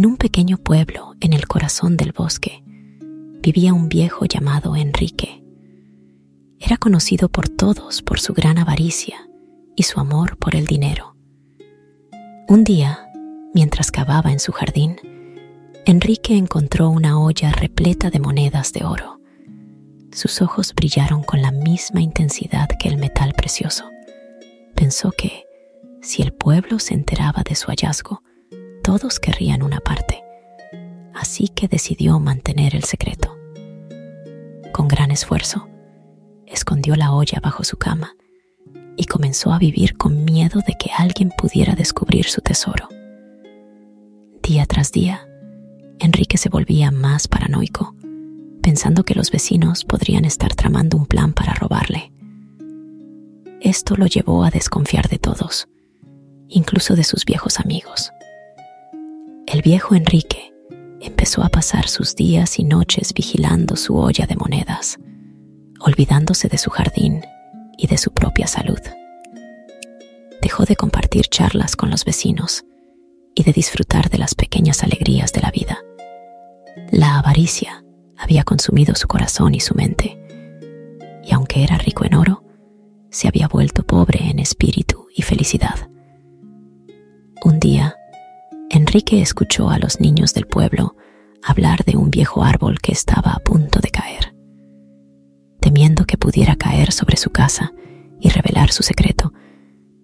En un pequeño pueblo en el corazón del bosque vivía un viejo llamado Enrique. Era conocido por todos por su gran avaricia y su amor por el dinero. Un día, mientras cavaba en su jardín, Enrique encontró una olla repleta de monedas de oro. Sus ojos brillaron con la misma intensidad que el metal precioso. Pensó que, si el pueblo se enteraba de su hallazgo, todos querrían una parte. Así que decidió mantener el secreto. Con gran esfuerzo, escondió la olla bajo su cama y comenzó a vivir con miedo de que alguien pudiera descubrir su tesoro. Día tras día, Enrique se volvía más paranoico, pensando que los vecinos podrían estar tramando un plan para robarle. Esto lo llevó a desconfiar de todos, incluso de sus viejos amigos. El viejo Enrique empezó a pasar sus días y noches vigilando su olla de monedas, olvidándose de su jardín y de su propia salud. Dejó de compartir charlas con los vecinos y de disfrutar de las pequeñas alegrías de la vida. La avaricia había consumido su corazón y su mente, y aunque era rico en oro, se había vuelto pobre en espíritu y felicidad. Un día, Enrique escuchó a los niños del pueblo hablar de un viejo árbol que estaba a punto de caer. Temiendo que pudiera caer sobre su casa y revelar su secreto,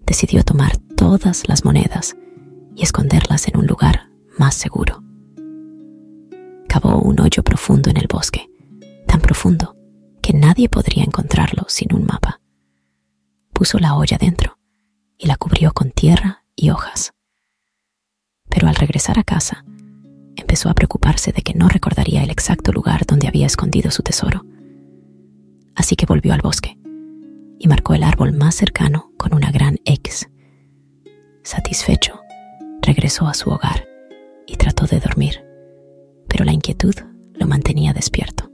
decidió tomar todas las monedas y esconderlas en un lugar más seguro cavó un hoyo profundo en el bosque, tan profundo que nadie podría encontrarlo sin un mapa. Puso la olla dentro y la cubrió con tierra y hojas. Pero al regresar a casa, empezó a preocuparse de que no recordaría el exacto lugar donde había escondido su tesoro. Así que volvió al bosque y marcó el árbol más cercano con una gran X. Satisfecho, regresó a su hogar y trató de dormir pero la inquietud lo mantenía despierto.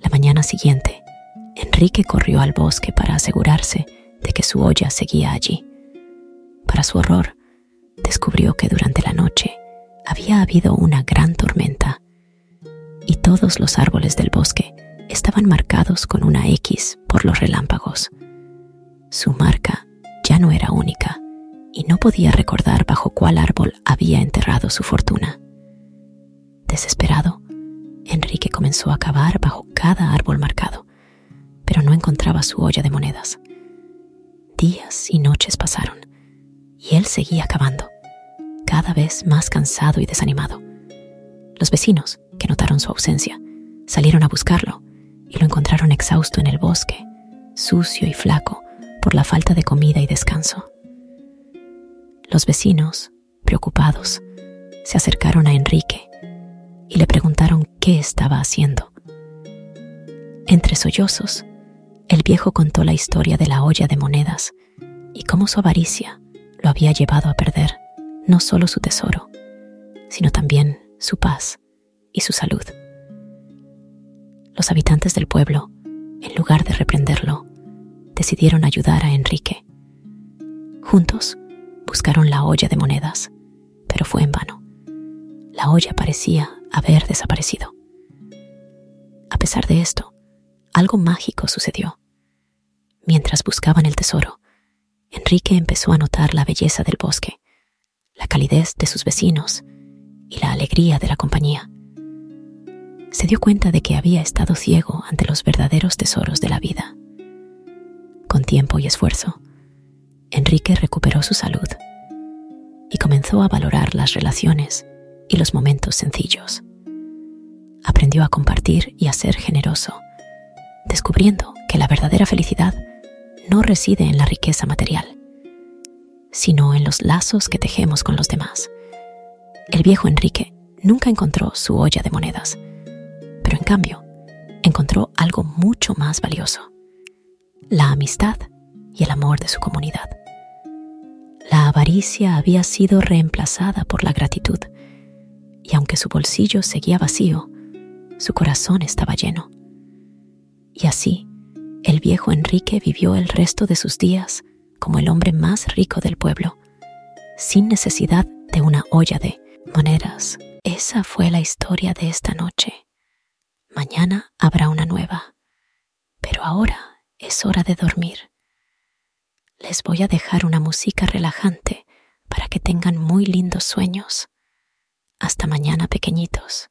La mañana siguiente, Enrique corrió al bosque para asegurarse de que su olla seguía allí. Para su horror, descubrió que durante la noche había habido una gran tormenta y todos los árboles del bosque estaban marcados con una X por los relámpagos. Su marca ya no era única y no podía recordar bajo cuál árbol había enterrado su fortuna. Desesperado, Enrique comenzó a cavar bajo cada árbol marcado, pero no encontraba su olla de monedas. Días y noches pasaron, y él seguía cavando, cada vez más cansado y desanimado. Los vecinos, que notaron su ausencia, salieron a buscarlo y lo encontraron exhausto en el bosque, sucio y flaco por la falta de comida y descanso. Los vecinos, preocupados, se acercaron a Enrique y le preguntaron qué estaba haciendo. Entre sollozos, el viejo contó la historia de la olla de monedas y cómo su avaricia lo había llevado a perder no solo su tesoro, sino también su paz y su salud. Los habitantes del pueblo, en lugar de reprenderlo, decidieron ayudar a Enrique. Juntos buscaron la olla de monedas, pero fue en vano. La olla parecía haber desaparecido. A pesar de esto, algo mágico sucedió. Mientras buscaban el tesoro, Enrique empezó a notar la belleza del bosque, la calidez de sus vecinos y la alegría de la compañía. Se dio cuenta de que había estado ciego ante los verdaderos tesoros de la vida. Con tiempo y esfuerzo, Enrique recuperó su salud y comenzó a valorar las relaciones y los momentos sencillos aprendió a compartir y a ser generoso, descubriendo que la verdadera felicidad no reside en la riqueza material, sino en los lazos que tejemos con los demás. El viejo Enrique nunca encontró su olla de monedas, pero en cambio encontró algo mucho más valioso, la amistad y el amor de su comunidad. La avaricia había sido reemplazada por la gratitud, y aunque su bolsillo seguía vacío, su corazón estaba lleno. Y así, el viejo Enrique vivió el resto de sus días como el hombre más rico del pueblo, sin necesidad de una olla de Monedas, esa fue la historia de esta noche. Mañana habrá una nueva, pero ahora es hora de dormir. Les voy a dejar una música relajante para que tengan muy lindos sueños. Hasta mañana, pequeñitos.